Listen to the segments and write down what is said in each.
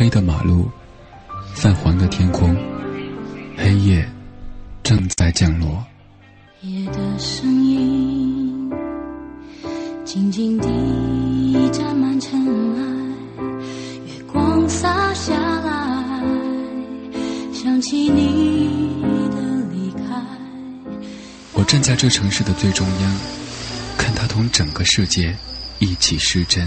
黑的马路，泛黄的天空，黑夜正在降落。夜的声音静静地沾满尘埃，月光洒下来，想起你的离开。我站在这城市的最中央，看它同整个世界一起失真。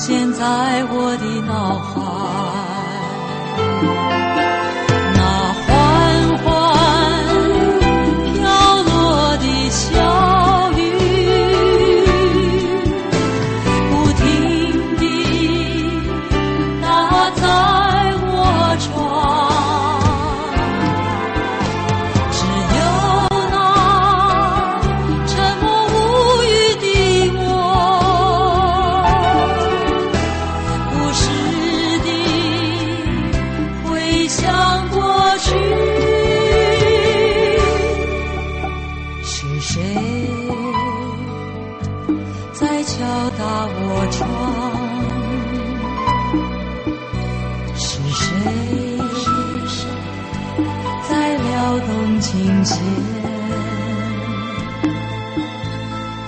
现在我的脑海。琴弦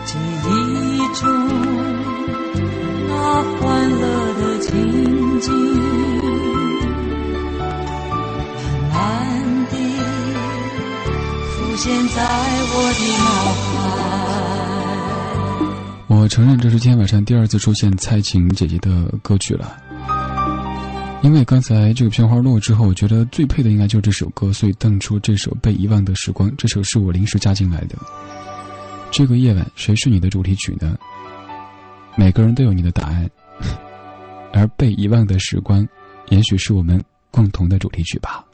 记忆中那欢乐的情景，慢慢地浮现在我的脑海。我承认，这是今天晚上第二次出现蔡琴姐姐的歌曲了。因为刚才这个片花落之后，我觉得最配的应该就是这首歌，所以瞪出这首《被遗忘的时光》。这首是我临时加进来的。这个夜晚，谁是你的主题曲呢？每个人都有你的答案，而《被遗忘的时光》，也许是我们共同的主题曲吧。